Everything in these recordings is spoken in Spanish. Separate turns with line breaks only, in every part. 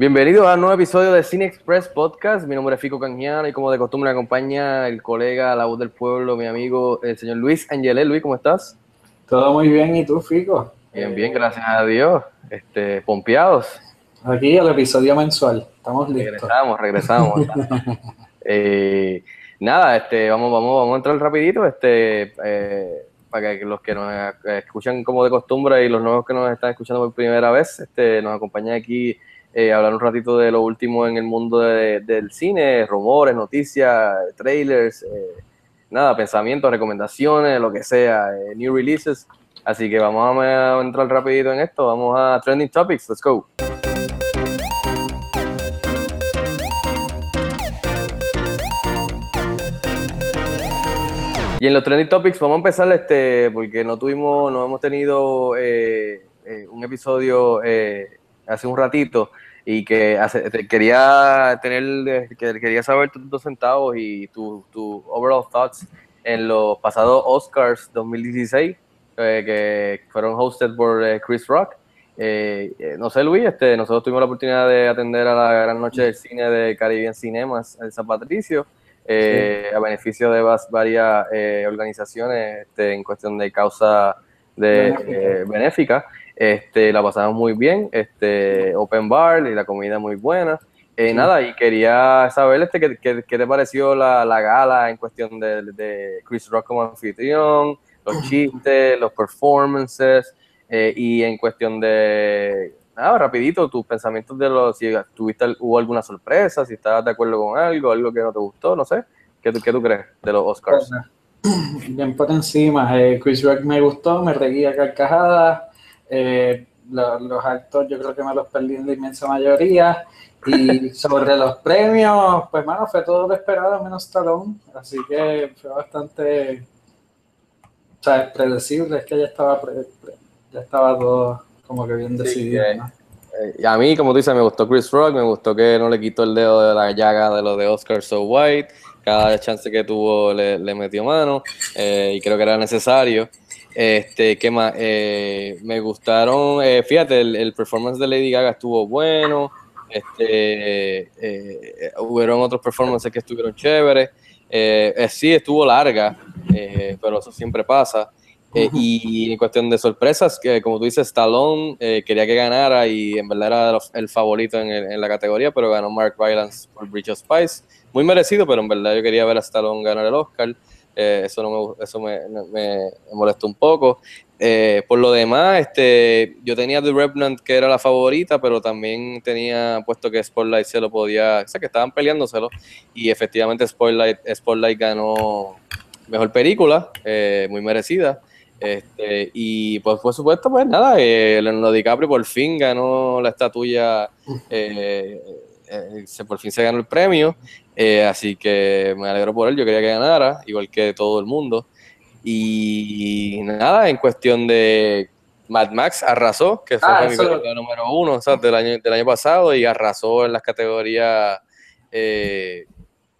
Bienvenidos a un nuevo episodio de Cine Express Podcast. Mi nombre es Fico Canjiano y como de costumbre me acompaña el colega, la voz del pueblo, mi amigo, el señor Luis Angelé. Luis, ¿cómo estás?
Todo muy bien, ¿y tú, Fico?
Bien, bien, gracias a Dios. Este, pompeados.
Aquí el episodio mensual, estamos listos.
Regresamos, regresamos. Eh, nada, este, vamos, vamos, vamos a entrar rapidito, este, eh, para que los que nos escuchan como de costumbre y los nuevos que nos están escuchando por primera vez, este, nos acompañan aquí eh, hablar un ratito de lo último en el mundo de- del cine, rumores, noticias, trailers, eh, nada, pensamientos, recomendaciones, lo que sea, eh, new releases. Así que vamos a, entrar rapidito en esto, vamos a trending topics, let's go. Y en los trending topics vamos a empezar este porque no tuvimos, no hemos tenido un episodio eh, hace un ratito y que hace- quería tener, que- quería saber tus dos centavos y tu, tu overall thoughts en los pasados Oscars 2016 eh, que fueron hosted por eh, Chris Rock. Eh, eh, no sé, Luis, este, nosotros tuvimos la oportunidad de atender a la gran noche del cine de Caribbean Cinemas en San Patricio, a beneficio de varias organizaciones este, en cuestión de causa de,
Benéfica.
Este, la pasamos muy bien, este, open bar y la comida muy buena. Eh, Nada, y quería saber este, ¿qué, qué- qué te pareció la, la gala en cuestión de, de Chris Rock como anfitrión, los chistes, los performances, eh, y en cuestión de, nada, rapidito, tus pensamientos de los, si tuviste, hubo alguna sorpresa, si estabas de acuerdo con algo, algo que no te gustó, no sé, ¿qué, qué tú crees de los Oscars?
Bien por encima, eh, Chris Rock me gustó, me reía carcajadas, eh, lo- los actos yo creo que me los perdí en la inmensa mayoría, y sobre los premios, pues mano, fue todo lo esperado menos Stallone, así que fue bastante, o sea, predecible, es que ya estaba, pre- pre- ya estaba todo como que bien decidido,
que-
¿no?
Eh, y a mí, como tú dices, me gustó Chris Rock, me gustó que no le quitó el dedo de la llaga de lo de Oscar So White, cada chance que tuvo le, le metió mano eh, y creo que era necesario. Este, ¿qué más? Eh, me gustaron, eh, fíjate, el, el performance de Lady Gaga estuvo bueno, este, eh, hubieron otros performances que estuvieron chéveres, eh, eh, sí estuvo larga, pero eso siempre pasa. Y en cuestión de sorpresas, que como tú dices, Stallone quería que ganara y en verdad era el favorito en, el- en la categoría, pero ganó Mark Rylance por Bridge of Spice. Muy merecido, pero en verdad yo quería ver a Stallone ganar el Oscar. Eh, eso no me, eso me, me- me molestó un poco. Eh, por lo demás, este, yo tenía The Revenant que era la favorita, pero también tenía puesto que Spotlight se lo podía, o sea, que estaban peleándoselo y efectivamente Spotlight, Spotlight ganó mejor película, eh, muy merecida. Este, y pues por supuesto, pues nada, eh, Leonardo DiCaprio por fin ganó la estatuilla, eh, eh, se, por fin se ganó el premio, eh, así que me alegro por él, yo quería que ganara, igual que todo el mundo. Y nada, en cuestión de Mad Max arrasó, que fue
Ah,
mi película número uno o sea, del, año, del año pasado, y arrasó en las categorías eh,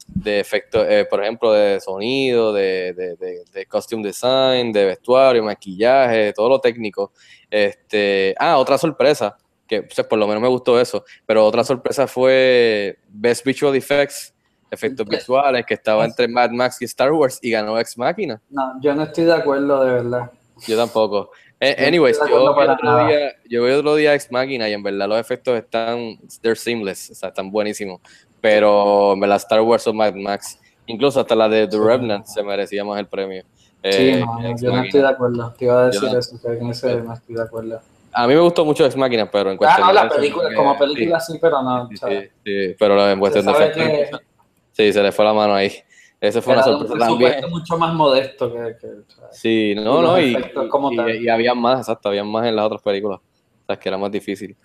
de efectos, eh, por ejemplo, de sonido, de, de, de- de costume design, de vestuario, maquillaje, todo lo técnico. Este, ah, otra sorpresa, que pues, por lo menos me gustó eso, pero otra sorpresa fue Best Visual Effects, efectos visuales, que estaba entre Mad Max y Star Wars y ganó Ex Máquina.
No, yo no estoy de acuerdo de verdad.
Yo tampoco. Eh, anyways, yo vi, otro día, yo vi otro día Ex Máquina y en verdad los efectos están, they're seamless, o sea, están buenísimos. Pero en verdad Star Wars o Mad Max, incluso hasta la de The. Revenant se merecía más el premio.
Sí,
Eh,
no, yo no
Machina.
estoy de acuerdo. Te iba a decir
Yo no.
eso, que en ese no estoy de acuerdo.
A mí me gustó mucho Ex Máquina, pero en
Ah,
cuestión
no,
de
la
eso,
película,
que-
como película sí, pero no.
sí, pero en cuestión de
que
sí, se le fue la mano ahí. Esa fue una
era
sorpresa también.
mucho más modesto que... que
Sí, no,
y
no, y, y- y había más, exacto, había más en las otras películas. O sea, que era más difícil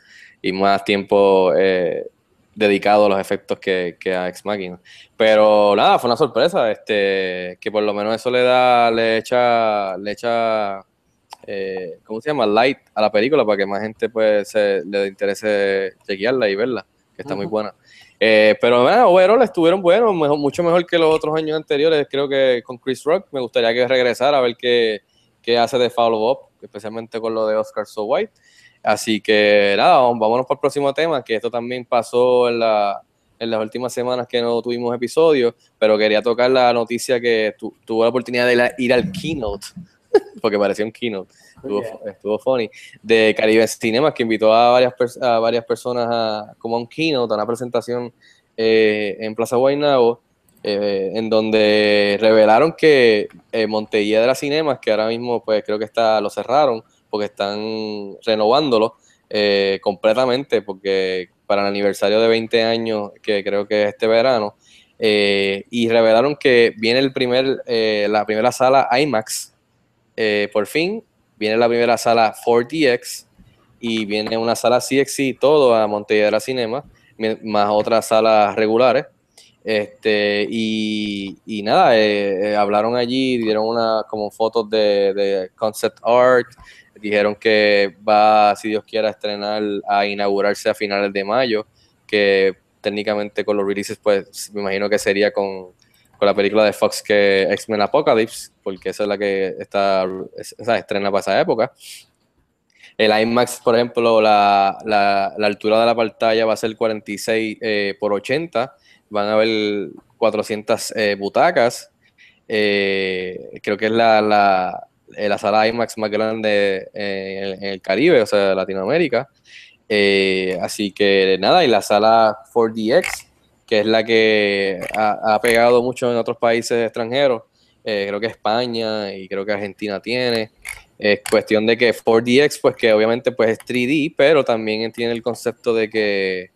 y más tiempo eh, dedicado a los efectos que, que a Ex Machina. Pero nada, fue una sorpresa, este, que por lo menos eso le da, le echa, le echa, eh, ¿cómo se llama? Light a la película para que más gente pues se, le interese chequearla y verla, que está muy
Ujú.
buena. Eh, pero bueno, overall estuvieron buenos, mejor- mucho mejor que los otros años anteriores. Creo que con Chris Rock me gustaría que regresara a ver qué, qué hace de follow-up, especialmente con lo de Oscar So White. Así que nada, vámonos para el próximo tema, que esto también pasó en, la, en las últimas semanas que no tuvimos episodios, pero quería tocar la noticia que tu, tuvo la oportunidad de ir al keynote, porque parecía un keynote, estuvo,
Yeah.
estuvo funny, de Caribe Cinemas, que invitó a varias, a varias personas a, como a un keynote, a una presentación eh, en Plaza Guaynabo, eh, en donde revelaron que eh, las Cinemas, que ahora mismo pues creo que está, lo cerraron, porque están renovándolo eh, completamente, porque para el aniversario de 20 años, que creo que es este verano, eh, y revelaron que viene el primer, eh, la primera sala IMAX, eh, por fin, viene la primera sala 4DX y viene una sala CXC, todo a Montevideo Cinema, más otras salas regulares. Este, y, y nada, eh, eh, hablaron allí, dieron una como fotos de, de concept art, dijeron que va, si Dios quiera, a estrenar, a inaugurarse a finales de mayo, que técnicamente con los releases, pues me imagino que sería con, con la película de Fox que X-Men Apocalypse, porque esa es la que está, esa estrena para esa época. El IMAX, por ejemplo, la, la, altura de la pantalla va a ser 46 eh, por 80, van a haber 400 eh, butacas, eh, creo que es la, la, eh, la sala IMAX más grande en, el Caribe, o sea, Latinoamérica. Así que nada, y la sala 4DX, que es la que ha, pegado mucho en otros países extranjeros, eh, creo que España y creo que Argentina tiene. Es cuestión de que 4DX, pues que obviamente pues es 3D, pero también tiene el concepto de que,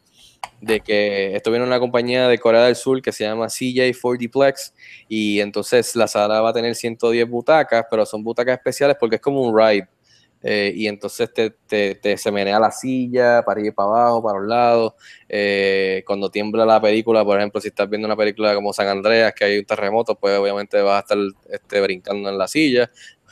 de que esto viene una compañía de Corea del Sur que se llama CJ 4D Plex y entonces la sala va a tener 110 butacas, pero son butacas especiales porque es como un ride. Eh, y entonces te, te, te, se menea la silla para ir para abajo, para los lados. Eh, cuando tiembla la película, por ejemplo, si estás viendo una película como San Andreas, que hay un terremoto, pues obviamente vas a estar este, brincando en la silla,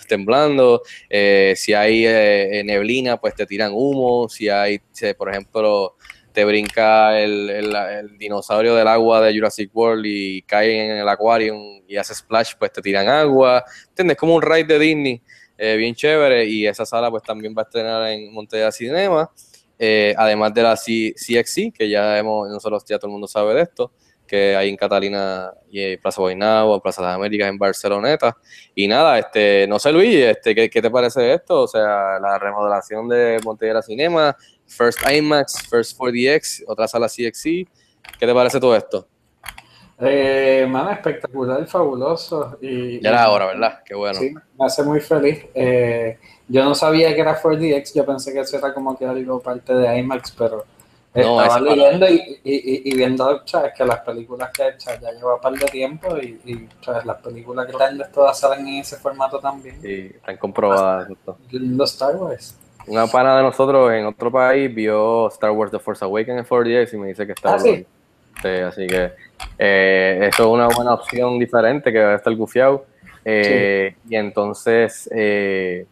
temblando. Eh, si hay eh, neblina, pues te tiran humo. Si hay, por ejemplo, te brinca el, el, el, dinosaurio del agua de Jurassic World y cae en el acuario y hace splash, pues te tiran agua. ¿Entiendes? Como un ride de Disney. Eh, bien chévere y esa sala pues también va a estrenar en Montevideo Cinema eh, además de la C CXC que ya hemos nosotros ya todo el mundo sabe de esto que hay en Catalina y Plaza en Plaza de las Américas, en Barceloneta y nada, este, no sé Luis, este, ¿qué, ¿qué, te parece esto? O sea, la remodelación de Montevideo Cinema, First IMAX, First 4DX, otra sala CXC, ¿qué te parece todo esto?
Eh, man, espectacular, fabuloso. Y,
ya era ahora, ¿verdad? Qué bueno.
Sí, me hace muy feliz. Eh, yo no sabía que era 4DX, yo pensé que eso era como que algo parte de IMAX, pero
no,
estaba leyendo y, y, y, viendo ¿sabes? que las películas que he hecho ya lleva un par de tiempo y, y ¿sabes? las películas grandes todas salen en ese formato también.
Sí, están comprobadas.
Los Star Wars.
Una pana de nosotros en otro país vio Star Wars The Force Awakens en 4DX y me dice que está
ah, ¿sí?
Sí, así que eh, eso es una buena opción diferente que va a estar gufiado. Eh, sí. Y entonces, eh,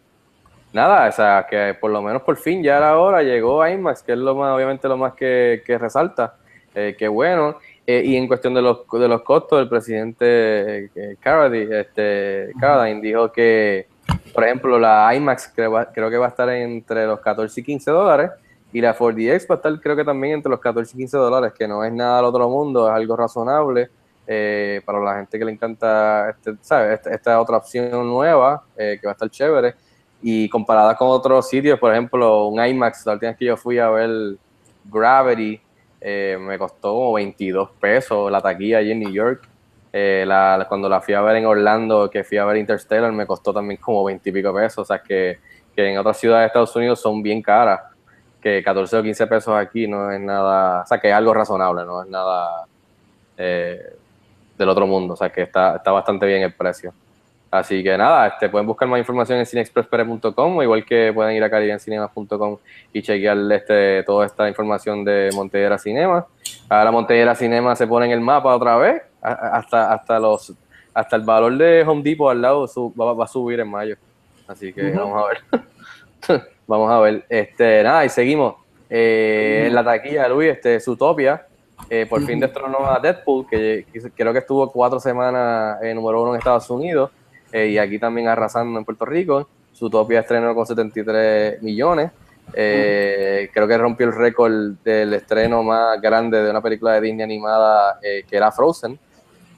nada, o sea, que por lo menos por fin ya era hora, llegó IMAX, que es lo más, obviamente lo más que, que resalta. Eh, que bueno. y en cuestión de los, de los costos, el presidente Carradine, este, Carradine dijo que, por ejemplo, la IMAX creo, creo que va a estar entre los 14 y 15 dólares. Y la 4DX va a estar creo que también entre los 14 y 15 dólares, que no es nada al otro mundo, es algo razonable eh, para la gente que le encanta este, ¿sabes? Esta, esta, otra opción nueva, eh, que va a estar chévere. Y comparada con otros sitios, por ejemplo, un IMAX, la última vez que yo fui a ver Gravity, eh, me costó como 22 pesos la taquilla allí en New York. La, cuando la fui a ver en Orlando, que fui a ver Interstellar, me costó también como 20 y pico pesos. O sea, que, que en otras ciudades de Estados Unidos son bien caras que 14 o 15 pesos aquí no es nada, o sea, que es algo razonable, no es nada eh, del otro mundo, o sea, que está, está bastante bien el precio. Así que nada, este, pueden buscar más información en cineexpresspere.com, igual que pueden ir a caribencinemas.com y chequear este, toda esta información de Montedera Cinema. Ahora Montellera Cinema se pone en el mapa otra vez, hasta, hasta los hasta el valor de Home Depot al lado su- va, va a subir en mayo. Así que vamos a ver. vamos a ver. Este, nada, y seguimos. Eh, En la taquilla, Luis, este, Zootopia, eh, por fin destronó a Deadpool, que, que creo que estuvo cuatro semanas en número uno en Estados Unidos, eh, y aquí también arrasando en Puerto Rico. Zootopia estrenó con 73 millones. Eh, Creo que rompió el récord del estreno más grande de una película de Disney animada eh, que era Frozen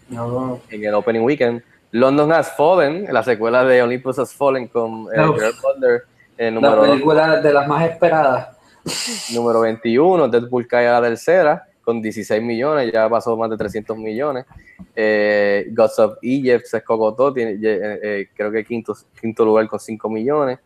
No,
en el opening weekend. London Has Fallen, la secuela de Olympus Has Fallen con eh. Gerard Butler, el
la película de las más esperadas.
número 21. Deadpool cae a la tercera con 16 millones, ya pasó más de 300 millones. Eh, Gods of Egypt se escogotó, tiene, eh, eh, creo que quinto, quinto lugar con 5 millones.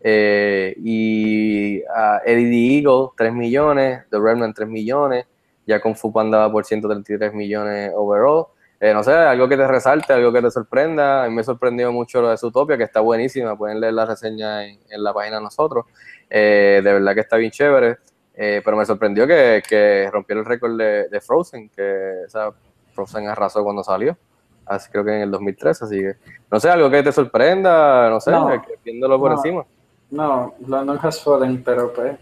Eh, y ah, Eddie the Eagle, 3 millones. The Remnant, 3 millones. Ya con Fu Panda va por 133 millones overall. Eh, no sé, algo que te resalte, algo que te sorprenda. A mí me sorprendió mucho lo de Zootopia, que está buenísima. Pueden leer la reseña en, en la página de nosotros. Eh, de verdad que está bien chévere. Eh, pero me sorprendió que, que rompiera el récord de, de Frozen, que o sea, Frozen arrasó cuando salió. Así creo que en el 2013, así que no sé, algo que te sorprenda, no sé,
No.
que viéndolo por
No.
encima.
No, London Has Fallen, pero pues.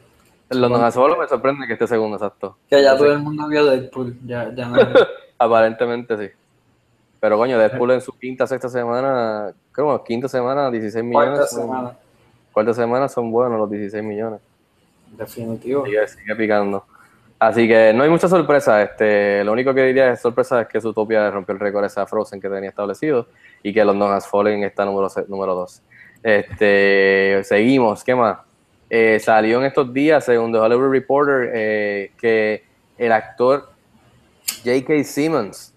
London solo me sorprende que esté segundo, exacto.
Que ya todo el mundo vio Deadpool. Ya, ya no.
Aparentemente sí. Pero coño, Deadpool en su quinta, sexta semana, creo que quinta semana, 16 millones.
Cuarta
son-
semana.
Cuarta semana son buenos los 16 millones.
Definitivo.
Sigue, sigue picando. Así que no hay mucha sorpresa. Este, lo único que diría es sorpresa es que Zootopia rompió el récord esa Frozen que tenía establecido y que London Has Fallen está número, número 2. Este, seguimos, ¿qué más? Eh, salió en estos días, según The Hollywood Reporter, eh, que el actor J.K. Simmons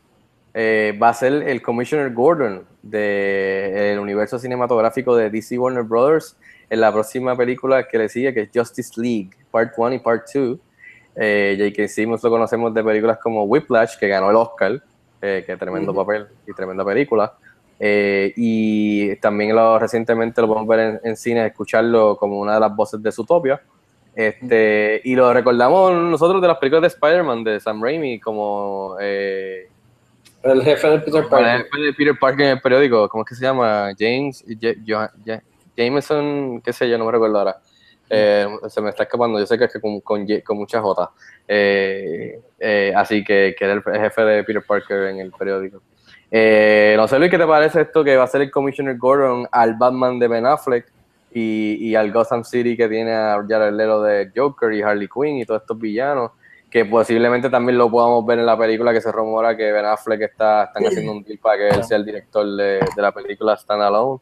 eh, va a ser el Commissioner Gordon del universo cinematográfico de DC Warner Brothers en la próxima película que le sigue, que es Justice League, Part 1 y Part 2. Eh, J.K. Simmons lo conocemos de películas como Whiplash, que ganó el Oscar, eh, que tremendo papel y tremenda película. Eh, y también lo, recientemente lo podemos ver en, en cine, escucharlo como una de las voces de Zootopia. Este, y lo recordamos nosotros de las películas de Spider-Man, de Sam Raimi, como eh,
El jefe de Peter
el
Parker.
jefe de Peter Parker en el periódico, ¿cómo es que se llama? James, Ja- Jo- Ja- Jameson, qué sé yo, no me recuerdo ahora. Eh, se me está escapando, yo sé que es que con, con, Ye- con muchas J. Eh, eh, así que, que era el jefe de Peter Parker en el periódico. No sé, Luis, ¿qué te parece esto que va a ser el Commissioner Gordon al Batman de Ben Affleck y, y al Gotham City que tiene a Jared Leto de Joker y Harley Quinn y todos estos villanos? Que posiblemente también lo podamos ver en la película que se rumora que Ben Affleck está, están haciendo un deal para que él sea el director de, de la película Stand Alone.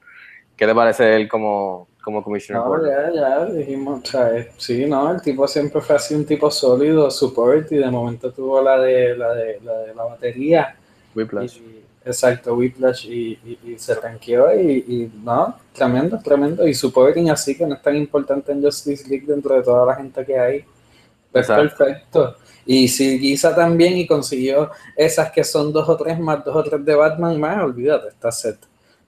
¿Qué te parece él como, como Commissioner
No, ya, ya dijimos, o sea, sí, no, el tipo siempre fue así un tipo sólido, support, y de momento tuvo la de la de la, de la batería.
Whiplash.
Y- exacto, Whiplash y, y, y se tranqueó y, y no, tremendo, tremendo. Y supporting así que no es tan importante en Justice League dentro de toda la gente que hay. Perfecto. Y si Giza también y consiguió esas que son dos o tres más dos o tres de Batman más, olvídate, está set.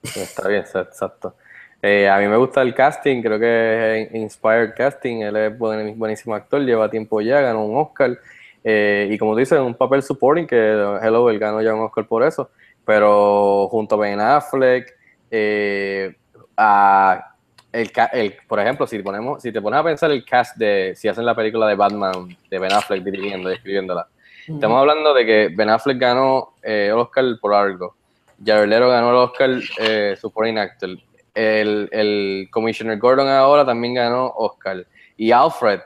Está bien, exacto. Eh, a mí me gusta el casting, creo que es Inspired Casting, él es buen- buenísimo actor, lleva tiempo ya, ganó un Oscar, eh, y como tú dices, un papel supporting, que Hello, él ganó ya un Oscar por eso, pero junto a Ben Affleck, eh, a el, el- por ejemplo, si, ponemos, si te pones a pensar el cast de, si hacen la película de Batman, de Ben Affleck dirigiendo y escribiéndola, Estamos hablando de que Ben Affleck ganó eh, el Oscar por algo. Jared Leto ganó el Oscar eh, Supporting Actor. El, el Commissioner Gordon ahora también ganó Oscar. Y Alfred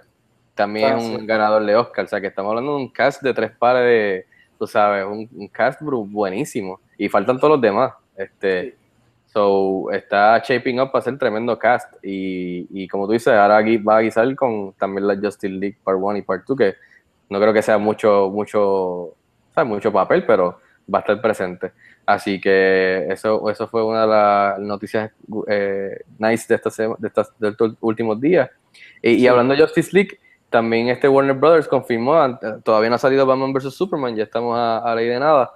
también
Ah,
es un
sí.
ganador de Oscar. O sea que estamos hablando de un cast de tres pares de, tú sabes, un, un cast buenísimo. Y faltan todos los demás. Este, So, está shaping up para ser tremendo cast. Y, y como tú dices, ahora gui- va a guisar con también la Justice League Part 1 y Part 2, que no creo que sea mucho, mucho, ¿sabes? mucho papel, pero va a estar presente. Así que eso, eso fue una de las noticias eh, nice de, esta sema- de, estas- de estos últimos días. Y, y hablando de Justice League, también este Warner Brothers confirmó, todavía no ha salido Batman vs. Superman, ya estamos a, a ley de nada,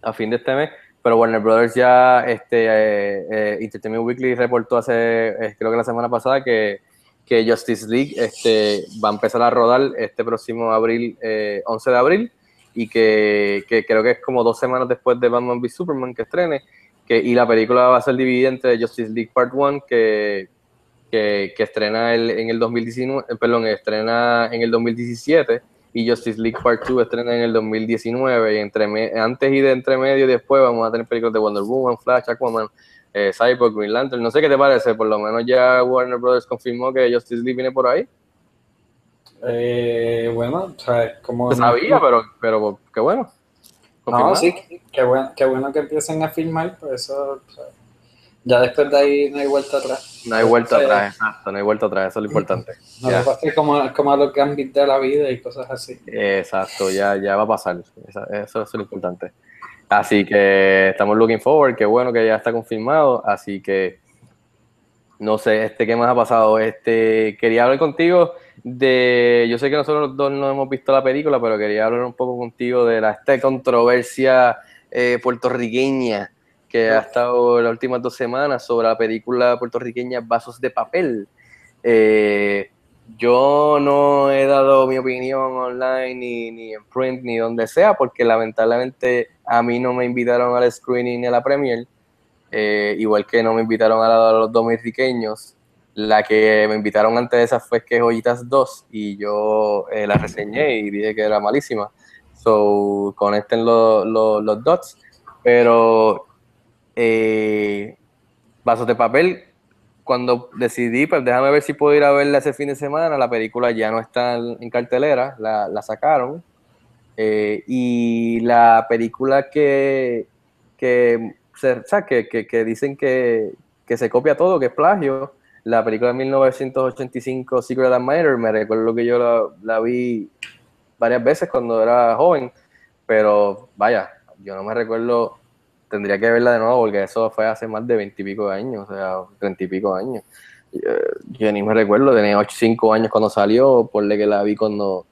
a fin de este mes, pero Warner Brothers ya, este, eh, eh, Entertainment Weekly reportó hace, eh, creo que la semana pasada, que, que Justice League este, va a empezar a rodar este próximo abril, eh, 11 de abril, y que, que creo que es como dos semanas después de Batman v Superman que estrene, que, y la película va a ser dividida entre Justice League Part 1, que, que, estrena el, en el 2019, eh, perdón, estrena en el 2017, y Justice League Part 2 estrena en el 2019, y entre antes y de entre medio y después vamos a tener películas de Wonder Woman, Flash, Aquaman, eh, Cyborg, Green Lantern, no sé qué te parece, por lo menos ya Warner Brothers confirmó que Justice League viene por ahí.
Eh, bueno, o sea, como...
Se sabía, pero, pero qué bueno.
No, sí, qué bueno, qué bueno que empiecen a filmar, pues eso... o sea, ya después de ahí no hay vuelta atrás.
No hay vuelta atrás, exacto, no hay vuelta atrás, eso es lo importante.
No
Ya.
lo que pasa es como, como los gambits de la vida y cosas así.
Exacto, ya, ya va a pasar, eso, es lo importante. Así que estamos looking forward, qué bueno que ya está confirmado, así que no sé, este, ¿qué más ha pasado? Este, quería hablar contigo de, yo sé que nosotros los dos no hemos visto la película, pero quería hablar un poco contigo de la esta controversia eh, puertorriqueña que ha estado las últimas dos semanas sobre la película puertorriqueña Vasos de Papel. Eh, yo no he dado mi opinión online ni, ni en print ni donde sea porque lamentablemente a mí no me invitaron al screening ni a la premier, eh, igual que no me invitaron a, la de los dominicanos. La que me invitaron antes de esa fue que Joyitas 2 y yo eh, la reseñé y dije que era malísima. So, conecten los, los, los dots. Pero eh, Vasos de Papel cuando decidí, pues déjame ver si puedo ir a verla ese fin de semana, la película ya no está en, cartelera, la, sacaron. Eh, y la película que, que, o que, dicen que, que se copia todo, que es plagio, la película de 1985, Secret Admirer, me recuerdo que yo la vi varias veces cuando era joven, pero vaya, yo no me recuerdo tendría que verla de nuevo porque eso fue hace más de veintipico años, o sea, treinta y pico años. Eh, Yo ni me recuerdo, tenía 8, 5 años cuando salió, por que la vi cuando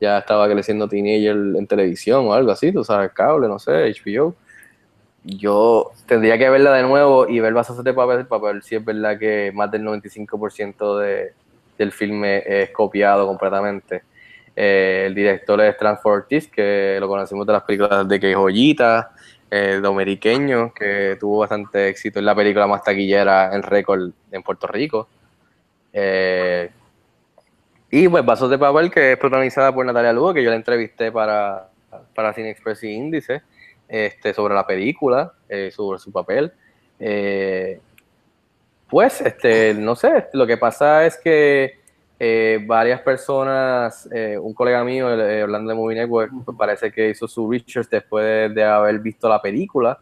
ya estaba creciendo teenager en televisión o algo así, tú sabes, cable, no sé, HBO. Yo tendría que verla de nuevo y ver Vasos de Papel ver si es verdad que más del 95% de, del filme es copiado completamente. Eh, el director es Transfor Ortiz, que lo conocimos de las películas de Que Joyita, eh, dominiqueño, que tuvo bastante éxito en la película más taquillera en récord en Puerto Rico. Eh, y pues Vasos de Papel, que es protagonizada por Natalia Lugo, que yo la entrevisté para, para Cine Express y Índice, este, sobre la película, eh, sobre su papel. Eh, pues, este, no sé, lo que pasa es que eh, varias personas, eh, un colega mío, eh, hablando de Movie Network, pues parece que hizo su research después de, de haber visto la película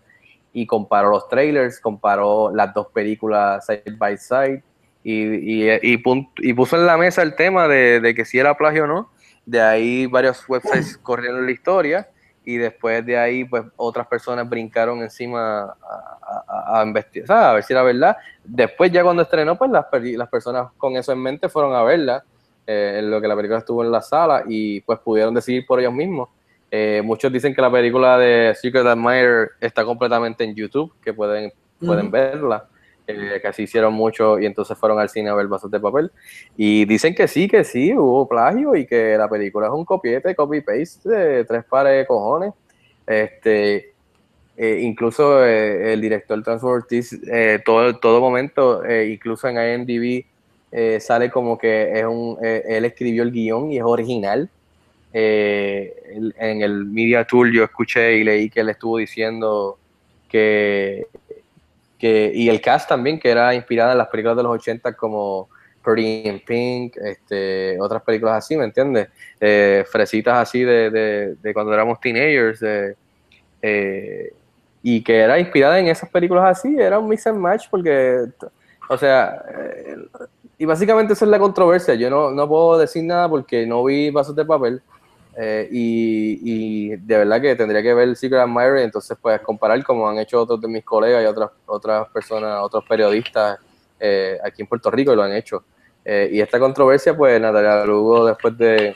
y comparó los trailers, comparó las dos películas side by side y, y, y puso en la mesa el tema de, de que si era plagio o no. De ahí varios websites corrieron la historia y después de ahí pues otras personas brincaron encima a, a- a- investigar, a ver si era verdad. Después ya cuando estrenó pues las, las personas con eso en mente fueron a verla, eh, en lo que la película estuvo en la sala y pues pudieron decidir por ellos mismos. Eh, muchos dicen que la película de Secret Admirer está completamente en YouTube, que pueden, pueden verla. Eh, que así hicieron mucho y entonces fueron al cine a ver vasos de papel. Y dicen que sí, que sí, hubo plagio y que la película es un copiete, copy-paste de tres pares de cojones. Este, eh, incluso eh, el director Transfer Ortiz, eh, todo, todo momento, incluso en IMDb, sale como que es un, él escribió el guion y es original. En el Media Tour yo escuché y leí que él estuvo diciendo que, que y el cast también, que era inspirada en las películas de los 80 como Pretty in Pink, este, otras películas así, ¿me entiendes? Eh, fresitas así de, de, de cuando éramos teenagers, eh, y que era inspirada en esas películas así, era un mix and match porque, o sea, eh, y básicamente esa es la controversia, yo no, no puedo decir nada porque no vi Vasos de Papel, eh, y, de verdad que tendría que ver Secret Admirer y entonces pues comparar como han hecho otros de mis colegas y otras, otras personas, otros periodistas eh, aquí en Puerto Rico y lo han hecho. Eh, y esta controversia pues Natalia Lugo después de,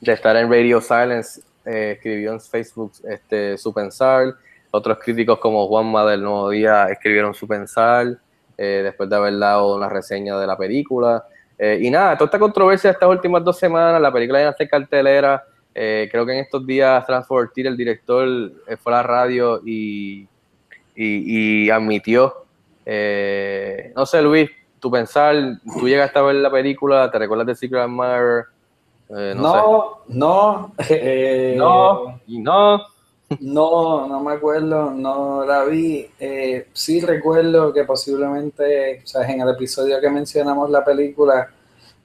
de estar en Radio Silence eh, escribió en Facebook este, su pensar, otros críticos como Juanma del Nuevo Día escribieron su pensar, eh, después de haber dado una reseña de la película. Eh, y nada, toda esta controversia de estas últimas dos semanas, la película ya está en cartelera. eh, creo que en estos días Transform el director, eh, fue a la radio y, y, y admitió, eh, no sé Luis, tu pensar, tú llegaste a ver la película, te recuerdas de Secret Admirer, no,
No, no, eh,
sé. No, y no.
No, no me acuerdo, no la vi. Eh, sí recuerdo que posiblemente, o sea, en el episodio que mencionamos la película,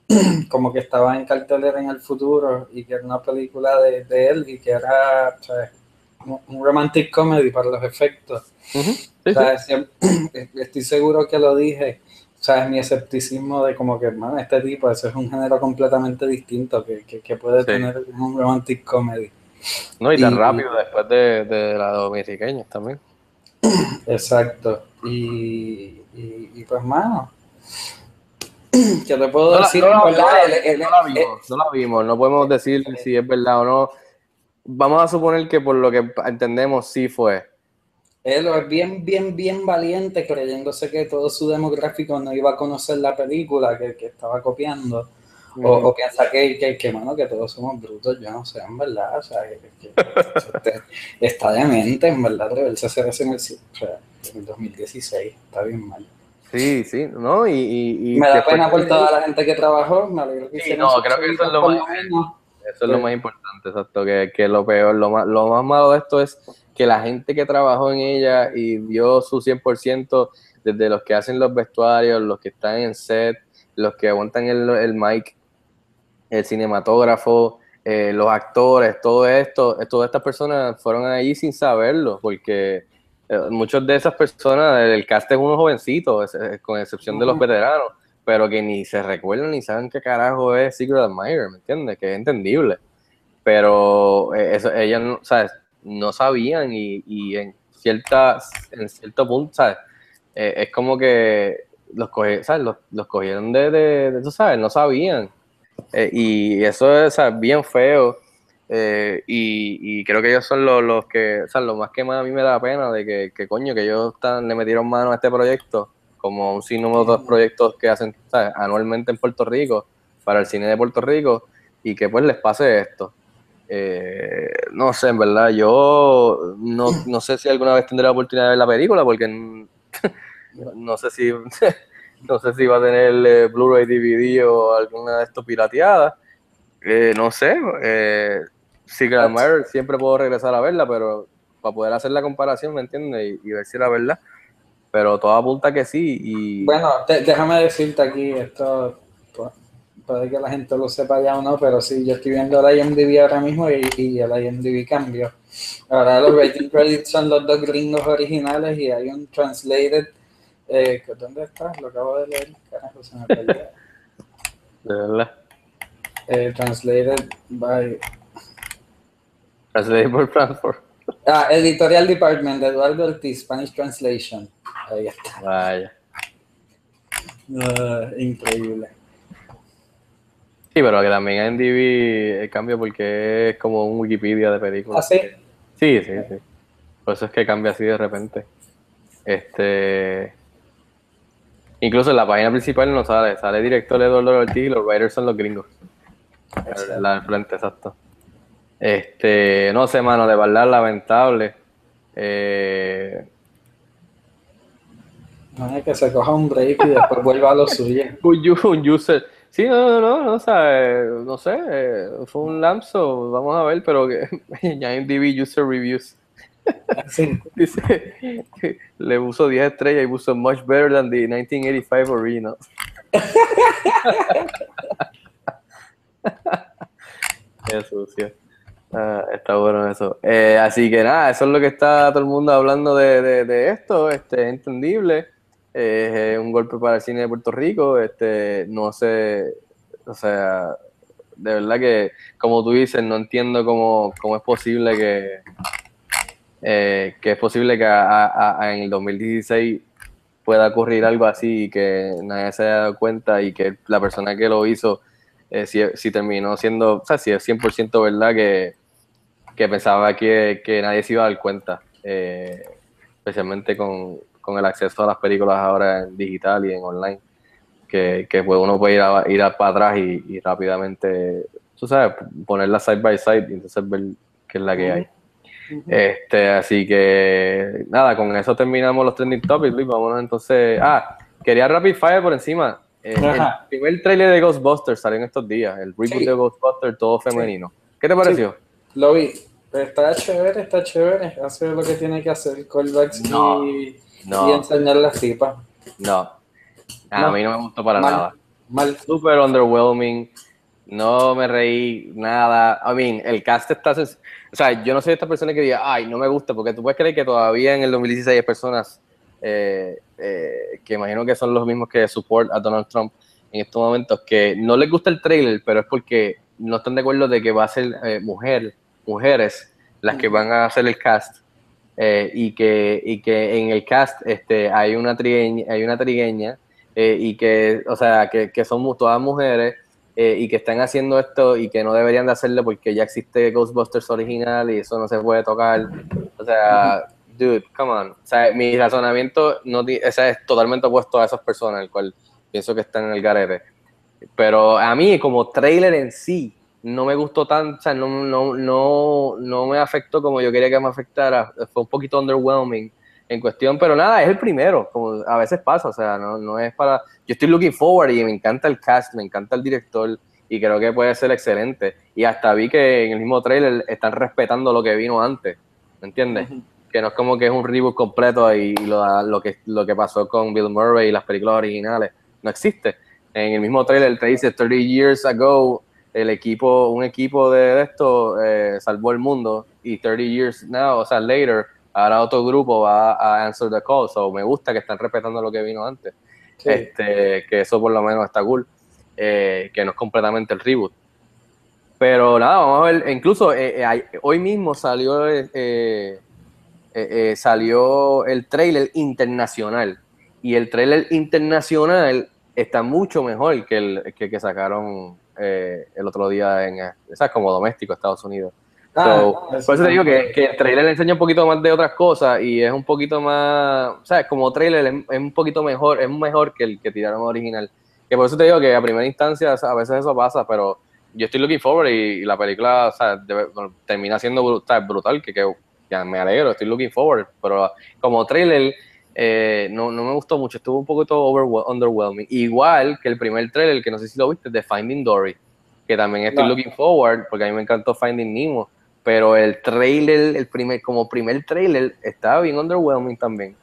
como que estaba en cartelera en el futuro y que era una película de, de él y que era sea, un, romantic comedy para los efectos.
Sí, sí.
estoy seguro que lo dije. O sea, es mi escepticismo de como que, man, este tipo, eso es un género completamente distinto que, que, que puede
Sí.
tener un romantic comedy.
No, y tan
y-
rápido después de, de la dominicaña también.
Exacto. Y, y, y pues, mano, ¿qué te puedo
No
decir?
no la- no la-
el- el-
no la
el-
vimos, no la vimos, no podemos decir si es verdad o no. Vamos a suponer que por lo que entendemos sí fue.
Él es bien, bien, bien valiente, creyéndose que todo su demográfico no iba a conocer la película que, que estaba copiando. O, o piensa que, que, que, mano, que todos somos brutos, yo no sé, en verdad. O sea, que- que- que- está demente, en verdad, atreverse a hacer eso en el, o sea, en el 2016. Está bien mal.
Sí, sí, ¿no? Y, y, y
Me da pena por toda la gente que trabajó. Me alegro que
Sí, no, creo que eso es lo más-
menos.
Eso es lo más importante, exacto, que, que lo peor, lo más, lo más malo de esto es que la gente que trabajó en ella y dio su 100%, desde los que hacen los vestuarios, los que están en set, los que aguantan el, el mic, el cinematógrafo, eh, los actores, todo esto, eh, todas estas personas fueron ahí sin saberlo, porque eh, muchas de esas personas, el cast es unos jovencitos, con excepción de los veteranos, pero que ni se recuerdan ni saben qué carajo es Secret Admirer, ¿me entiendes? Que es entendible. Pero eh, eso, ellas no, ¿sabes? no sabían y, y en, cierta, en cierto punto, ¿sabes? Es como que los, coge- ¿sabes? Los, los cogieron de, de, de- tú sabes, no sabían. Eh, y eso es bien feo. Eh, y, y creo que ellos son los, los que, o sea, lo más que más a mí me da pena de que, que coño, que ellos están, le metieron mano a este proyecto, como un sinnúmero de otros proyectos que hacen ¿sabes? anualmente en Puerto Rico, para el cine de Puerto Rico, y que pues les pase esto. Eh, no sé, en verdad, yo no, no sé si alguna vez tendré la oportunidad de ver la película, porque no sé si no sé si va a tener eh, Blu-ray DVD o alguna de estos pirateadas. Eh, no sé, eh, Secret Admirer siempre puedo regresar a verla, pero para poder hacer la comparación, ¿me entiendes? Y, y ver si era verdad. Pero todo apunta que sí. Y
Bueno, te- déjame decirte aquí, esto pu- puede que la gente lo sepa ya o no, pero sí, yo estoy viendo el IMDb ahora mismo y, y el IMDb cambió. Ahora los rating credits son los dos gringos originales y hay un translated. Eh, ¿Dónde está? Lo acabo de leer. Carajo, se me perdió.
de verdad.
Eh, translated by.
Translated por Frankfurt.
Ah, Editorial Department de Eduardo Ortiz, Spanish Translation. Ahí está.
Vaya.
Ah, increíble.
Sí, pero que también en DV cambia porque es como un Wikipedia de
¿Ah,
películas.
sí?
Sí, sí, sí. Por eso es que cambia así de repente. Este. Incluso en la página principal no sale, sale director Eduardo Ortiz y los writers son los gringos. La del frente, exacto. Este, no sé, mano, de verdad lamentable. Eh,
No es que se coja un break y después vuelva a lo suyo.
un, user. Sí, no, no, no, no, o sea, eh, no sé, eh, fue un lapso, vamos a ver, pero que ya en DB User Reviews. Dice que le puso 10 estrellas y puso much better than the 1985 original. Qué sucio. Ah, está bueno eso. Eh, así que nada, eso es lo que está todo el mundo hablando de, de- de esto. Este, es entendible. Eh, es un golpe para el cine de Puerto Rico. Este, no sé, o sea, de verdad que, como tú dices, no entiendo cómo, cómo es posible que, eh, que es posible que a- a- a- en el 2016 pueda ocurrir algo así y que nadie se haya dado cuenta y que la persona que lo hizo, eh, si, si terminó siendo, o sea, si es 100% verdad que, que pensaba que, que nadie se iba a dar cuenta, eh, especialmente con, con el acceso a las películas ahora en digital y en online, que, que pues uno puede ir, a- ir a- para atrás y, y rápidamente, tú sabes, ponerla side by side y entonces ver qué es la que hay. Este, así que nada, con eso terminamos los trending topics, Luis. Vámonos entonces. Ah, quería rapid fire por encima. Eh, el primer trailer de Ghostbusters salió en estos días, el reboot
Sí.
de Ghostbusters, todo femenino. ¿Qué te pareció?
Lo vi. Está chévere, está chévere. Hace lo que tiene que hacer, callbacks
No,
y,
no.
y enseñar las tipas.
No. A
No.
mí no me gustó para
Mal.
nada.
Mal.
Super underwhelming. No me reí nada. I mean, el cast está. O sea, yo no soy de estas personas que diga, ay, no me gusta, porque tú puedes creer que todavía en el 2016 hay personas eh, eh, que imagino que son los mismos que support a Donald Trump en estos momentos, que no les gusta el trailer, pero es porque no están de acuerdo de que va a ser eh, mujer, mujeres las que van a hacer el cast. eh, y, que, y que en el cast este, hay una trigueña, hay una trigueña y que, o sea, que, que son todas mujeres eh, y que están haciendo esto y que no deberían de hacerlo porque ya existe Ghostbusters original y eso no se puede tocar. O sea, dude, come on. O sea, mi razonamiento no o sea, es totalmente opuesto a esas personas, el cual pienso que están en el garete. Pero a mí, como trailer en sí, no me gustó tanto, o sea, no, no, no, no me afectó como yo quería que me afectara. Fue un poquito underwhelming en cuestión, pero nada, es el primero, como a veces pasa, o sea, no, no es para... Yo estoy looking forward y me encanta el cast, me encanta el director y creo que puede ser excelente. Y hasta vi que en el mismo trailer están respetando lo que vino antes, ¿me entiendes? Que no es como que es un reboot completo y lo, lo, que, lo que pasó con Bill Murray y las películas originales, no existe. En el mismo trailer te dice 30 years ago el equipo, un equipo de esto eh, salvó el mundo y 30 years now, o sea, later, ahora otro grupo va a answer the call. So me gusta que están respetando lo que vino antes.
Sí.
Este, que eso por lo menos está cool, eh, que no es completamente el reboot. Pero nada, vamos a ver, incluso eh, eh, hoy mismo salió, salió el trailer internacional y el trailer internacional está mucho mejor que el que, que sacaron el otro día en, ¿sabes? como doméstico Estados Unidos.
Ah,
So,
eso
por eso te digo que, que el trailer enseña un poquito más de otras cosas y es un poquito más, ¿sabes? Como trailer es, es un poquito mejor, es mejor que el que tiraron original. Que por eso te digo que a primera instancia a veces eso pasa, pero yo estoy looking forward y, y la película o sea, debe- termina siendo bru- o sea, brutal, que, que ya me alegro, estoy looking forward, pero como trailer eh, no, no me gustó mucho, estuvo un poquito underwhelming. Igual que el primer trailer, que no sé si lo viste, de Finding Dory, que también estoy
No.
looking forward, porque a mí me encantó Finding Nemo, pero el trailer, el primer, como primer trailer, estaba bien underwhelming también.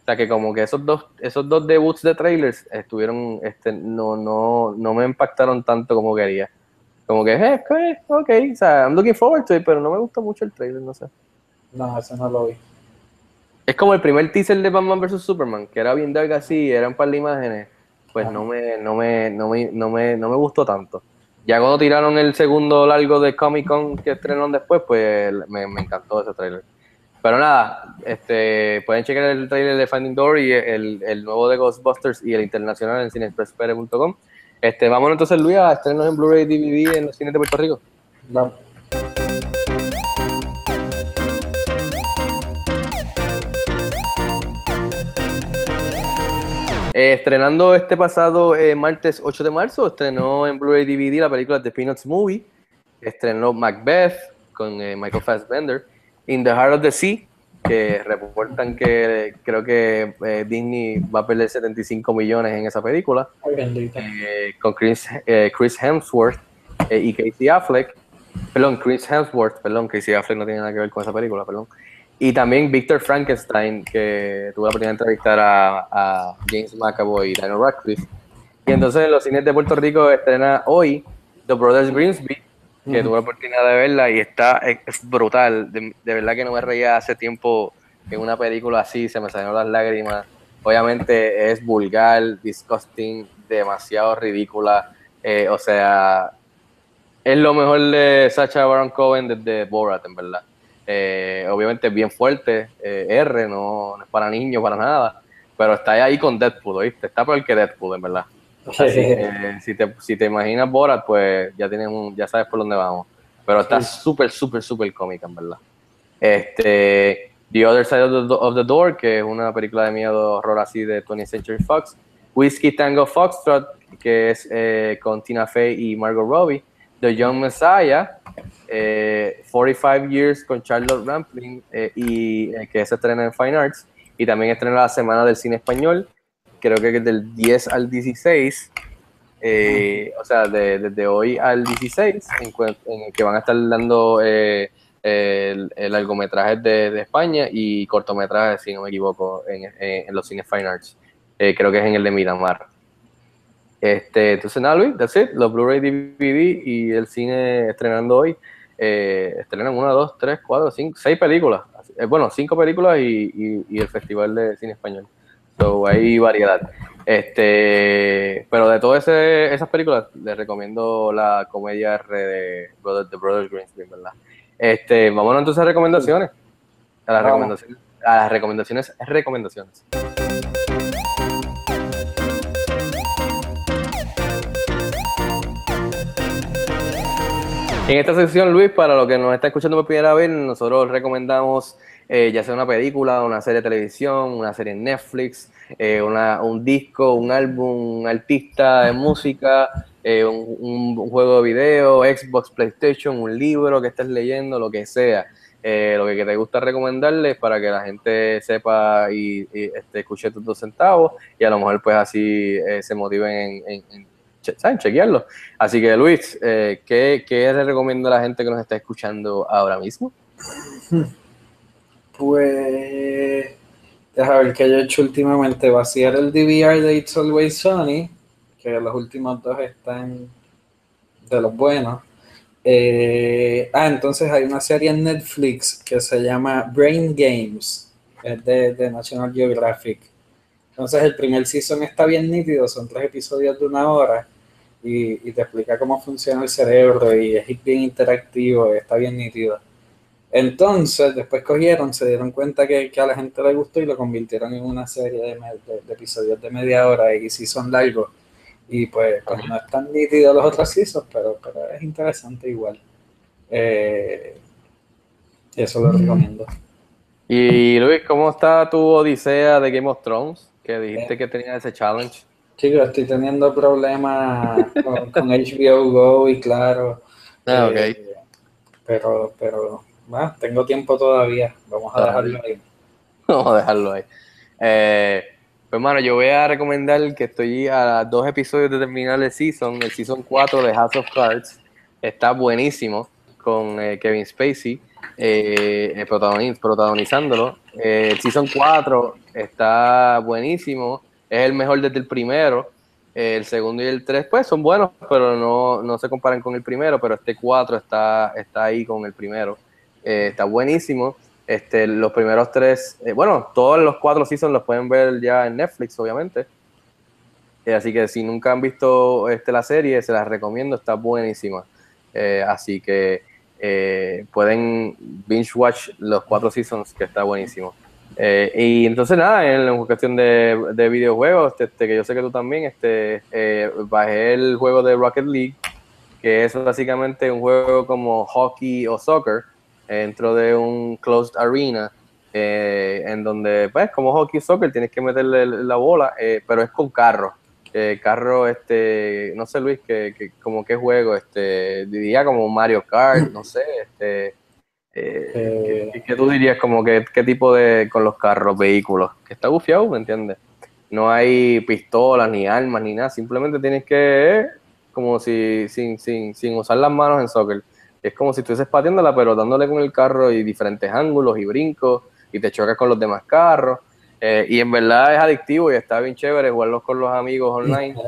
O sea que como que esos dos, esos dos debuts de trailers estuvieron, este, no, no, no me impactaron tanto como quería. Como que, eh, ok, ok, o sea, I'm looking forward to it, pero no me gustó mucho el trailer, no sé.
No, eso no lo vi.
Es como el primer teaser de Batman vs Superman, que era bien dark así, eran un par de imágenes, pues no me, no me, no me, no me, no me gustó tanto. Ya cuando tiraron el segundo largo de Comic Con que estrenaron después, pues me, encantó ese trailer. Pero nada, este, pueden checar el trailer de Finding Dory, el, el nuevo de Ghostbusters y el internacional en cineexpresspere.com. Este, vámonos entonces, Luis, a estrenos en Blu-ray DVD en los cines de Puerto Rico.
Vamos.
Eh, estrenando este pasado eh, martes 8 de marzo, estrenó en Blu-ray DVD la película The Peanuts Movie. Estrenó Macbeth con eh, Michael Fassbender. In the Heart of the Sea, que reportan que creo que Disney va a perder 75 millones en esa película. Con Chris, Chris Hemsworth y Casey Affleck. Perdón, Chris Hemsworth, perdón, Casey Affleck no tiene nada que ver con esa película, perdón. Y también Victor Frankenstein, que tuve la oportunidad de entrevistar a, a James McAvoy y Daniel Radcliffe. Y entonces en los cines de Puerto Rico estrena hoy The Brothers Grimsby, que tuve la oportunidad de verla y está es, es brutal. De, de verdad que no me reía hace tiempo en una película así, se me salieron las lágrimas. Obviamente es vulgar, disgusting, demasiado ridícula. eh, o sea, es lo mejor de Sacha Baron Cohen desde Borat, en verdad. Eh, obviamente es bien fuerte, eh, R, no, no es para niños, para nada. Pero está ahí con Deadpool, ¿viste? Está peor que Deadpool, en verdad. Si, te, si te imaginas Borat, pues ya tienes un, ya sabes por dónde vamos. Pero está
Sí.
súper, súper, súper cómica, en verdad. Este, The Other Side of the, of the Door, que es una película de miedo horror así de 20th Century Fox. Whiskey Tango Foxtrot, que es eh, con Tina Fey y Margot Robbie. The Young Messiah, eh, 45 Years con Charlotte Rampling, eh, y eh, que se estrena en Fine Arts. Y también estrena la Semana del Cine Español, creo que es del 10 al 16. eh, o sea, de- desde hoy al 16, en, el que van a estar dando el, el largometraje de, de España y cortometrajes, si no me equivoco, en, en- los cines Fine Arts. Creo que es en el de Miramar. Este, entonces, nada, Luis, that's it. Los Blu-ray DVD y el cine estrenando hoy. Eh, estrenan una, dos, tres, cuatro, cinco, seis películas. Eh, bueno, cinco películas y, y- y el Festival de Cine Español. So, hay variedad. Este, pero de todas esas películas, les recomiendo la comedia R de Brother, The Brothers Greenspan, ¿verdad? Este, vámonos entonces a recomendaciones. A las recomendaciones. A las recomendaciones, recomendaciones. En esta sección, Luis, para los que nos está escuchando por primera vez, nosotros recomendamos eh, ya sea una película, una serie de televisión, una serie en Netflix, eh, una- un disco, un álbum, un artista de música, eh, un, juego de video, Xbox, PlayStation, un libro que estés leyendo, lo que sea. Eh, lo que te gusta recomendarles para que la gente sepa y, este, escuche tus dos centavos y a lo mejor pues así se motiven en, en- ¿saben? chequearlo. Así que Luis, eh, ¿qué, ¿qué le recomiendo a la gente que nos está escuchando ahora mismo?
Pues, déjame ver qué yo he hecho últimamente. Vaciar el DVR de It's Always Sunny, que los últimos dos están de los buenos. Eh, ah, entonces hay una serie en Netflix que se llama Brain Games, es de, de National Geographic. Entonces el primer season está bien nítido, son tres episodios de una hora y, y te explica cómo funciona el cerebro y es bien interactivo, y está bien nítido. Entonces, después cogieron, se dieron cuenta que, que a la gente le gustó y lo convirtieron en una serie de, me- de- de episodios de media hora y sí son largos. Y pues, pues no están nítidos los otros seasons, pero, pero es interesante igual. Eh, eso lo recomiendo.
Y Luis, ¿cómo está tu odisea de Game of Thrones? Que dijiste que tenía ese challenge.
Chicos, estoy teniendo problemas con, con HBO Go y claro.
Ah, ok.
eh, pero, pero, bueno, tengo tiempo todavía. Vamos a dejarlo ahí.
Vamos a dejarlo ahí. Eh, pues, hermano, yo voy a recomendar que estoy a dos episodios de terminar el season, el season 4 de House of Cards. Está buenísimo con eh, Kevin Spacey eh, eh, protagoni- protagonizándolo. Eh, el season 4 está buenísimo. Es el mejor desde el primero. Eh, el segundo y el 3, pues son buenos, pero no, no se comparan con el primero. Pero este 4 está, está ahí con el primero. Eh, está buenísimo. Este, los primeros tres, eh, bueno, todos los cuatro seasons los pueden ver ya en Netflix, obviamente. Así que si nunca han visto este, la serie, se las recomiendo, está buenísima. Así que pueden binge watch los cuatro seasons, que está buenísimo. Eh, y entonces nada, en cuestión de, de videojuegos, este, que yo sé que tú también, este, eh, bajé el juego de Rocket League, que es básicamente un juego como hockey o soccer, dentro de un closed arena, eh, en donde, pues, como hockey o soccer, tienes que meterle la bola, eh, pero es con carro. Eh, carro, este, no sé Luis, que, que, como qué juego, este, diría como Mario Kart, no sé, este, eh,
Eh,
¿qué, qué tú dirías como que qué tipo de, con los carros, vehículos? Que está bufiado, ¿me entiendes? No hay pistolas, ni armas, ni nada, simplemente tienes que, eh, como si, sin, sin, sin usar las manos en soccer, es como si estuvieses pateándola, pero dándole con el carro y diferentes ángulos y brincos, y te chocas con los demás carros. Eh, y en verdad es adictivo y está bien chévere jugarlos con los amigos online.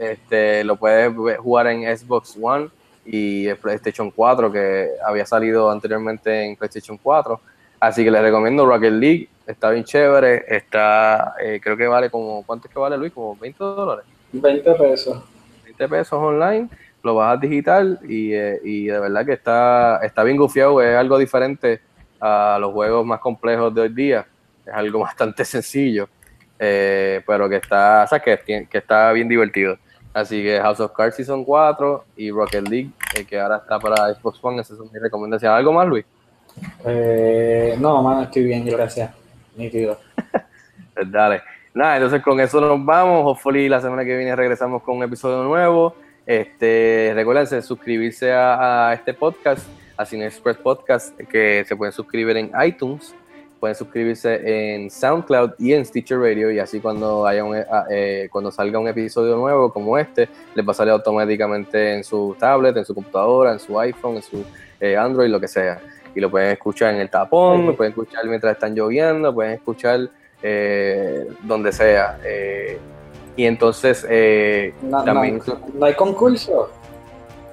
Este, lo puedes jugar en Xbox One y el PlayStation 4, que había salido anteriormente en PlayStation 4. Así que les recomiendo Rocket League, está bien chévere, está, eh, creo que vale como, ¿cuánto es que vale Luis? Como 20 dólares.
20 pesos.
20 pesos online, lo bajas digital y, eh, y de verdad que está, está bien gufiado, es algo diferente a los juegos más complejos de hoy día, es algo bastante sencillo, eh, pero que está, o sea, que, que está bien divertido. Así que House of Cards Season 4 y Rocket League, eh, que ahora está para Xbox One, esas son mis recomendaciones. ¿Algo más, Luis?
Eh, no, mano, estoy bien, gracias. Nítido.
Pues dale. Nada, entonces con eso nos vamos. Hopefully la semana que viene regresamos con un episodio nuevo. Este, recuerden suscribirse a, a este podcast, a Cine Express Podcast, que se pueden suscribir en iTunes, pueden suscribirse en SoundCloud y en Stitcher Radio y así cuando haya un, eh, cuando salga un episodio nuevo como este, les va a salir automáticamente en su tablet, en su computadora, en su iPhone, en su eh, Android, lo que sea. Y lo pueden escuchar en el tapón, lo pueden escuchar mientras están lloviendo, pueden escuchar eh, donde sea. Eh, y entonces eh,
No,
también...
no, no hay concurso.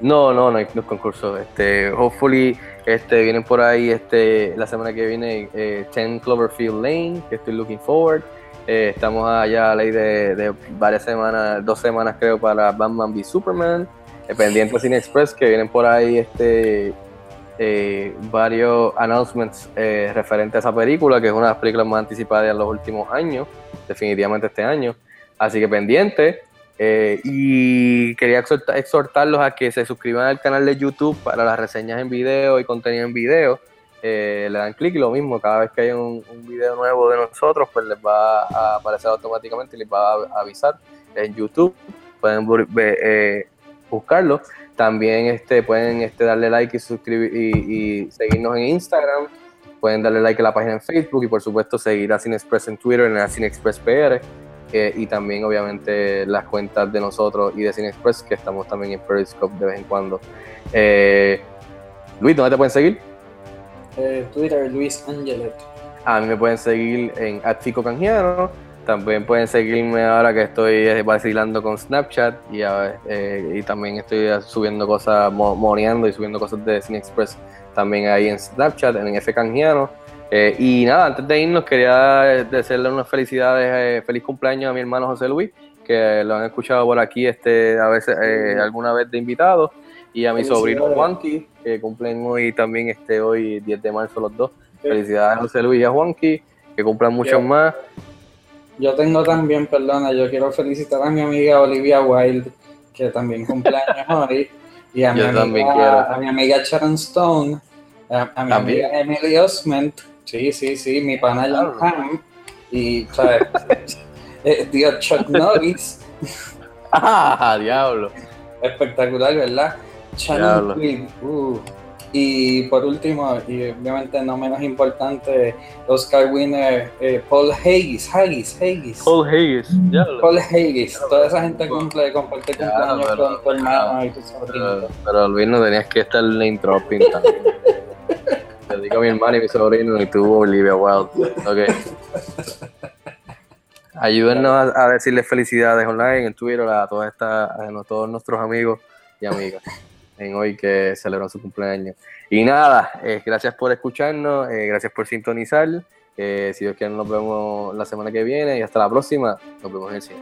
No, no, no hay, no hay concurso. Este, hopefully, este, vienen por ahí este, la semana que viene eh, 10 Cloverfield Lane, que estoy looking forward. Eh, estamos allá a ley de, varias semanas, dos semanas creo, para Batman v Superman. Eh, pendiente Cine Express, que vienen por ahí este, eh, varios announcements referentes a esa película, que es una de las películas más anticipadas en los últimos años, definitivamente este año. Así que pendiente. Eh, y quería exhorta- exhortarlos a que se suscriban al canal de YouTube para las reseñas en video y contenido en video. Eh, le dan clic lo mismo, cada vez que hay un, video nuevo de nosotros, pues les va a aparecer automáticamente y les va a avisar en YouTube. Pueden eh, buscarlo. También este, pueden este, darle like y, suscribir, y, seguirnos en Instagram. Pueden darle like a la página en Facebook y por supuesto seguir a Cine Express en Twitter, en la Cine Express PR. Y también obviamente las cuentas de nosotros y de Cine Express, que estamos también en Periscope de vez en cuando. Eh, Luis, ¿dónde te pueden seguir?
Eh, Twitter, Luis Angelet.
A mí me pueden seguir en Atfico Canjiano. También pueden seguirme ahora que estoy eh, vacilando con Snapchat y, a- eh, y también estoy subiendo cosas, mo- moneando y subiendo cosas de Cine Express también ahí en Snapchat, en F Canjiano. Eh, y nada, antes de irnos quería desearle unas felicidades, eh, feliz cumpleaños a mi hermano José Luis, que lo han escuchado por aquí este, a veces, eh, alguna vez de invitado, y a mi sobrino. Juanqui, que cumplen hoy también este hoy 10 de marzo los dos. Felicidades a José Luis y a Juanqui, que cumplan muchos más.
Yo tengo también, perdona, yo quiero felicitar a mi amiga Olivia Wilde, que también cumpleaños hoy, y a mi,
Yo
amiga, a mi amiga Sharon Stone, a, a mi
También.
amiga Emily Osment, sí, sí, sí, mi pana John. Hamm, y, ¿sabes? eh, tío Chuck Norris,
¡Ah, diablo!
espectacular, ¿verdad? Shannon Tweed, uh. Y por último, y obviamente no menos importante, Oscar winner eh, Paul Haggis, Haggis, Haggis.
Paul Haggis, diablo.
Paul Haggis, toda esa gente cumple, comparte
Ya,
cumpleaños
pero-
con tu hermano y tu sobrino.
Pero, pero Luis no tenías que estar name dropping también. Te digo a mi hermano y mi sobrino y tú, Olivia Wilde. Ok. Ayúdennos a, a decirle felicidades online en Twitter a todas estas, a todos nuestros amigos y amigas en hoy que celebran su cumpleaños. Y nada, eh, gracias por escucharnos, eh, gracias por sintonizar. Eh, si Dios quiere, nos vemos la semana que viene y hasta la próxima. Nos vemos en el cine.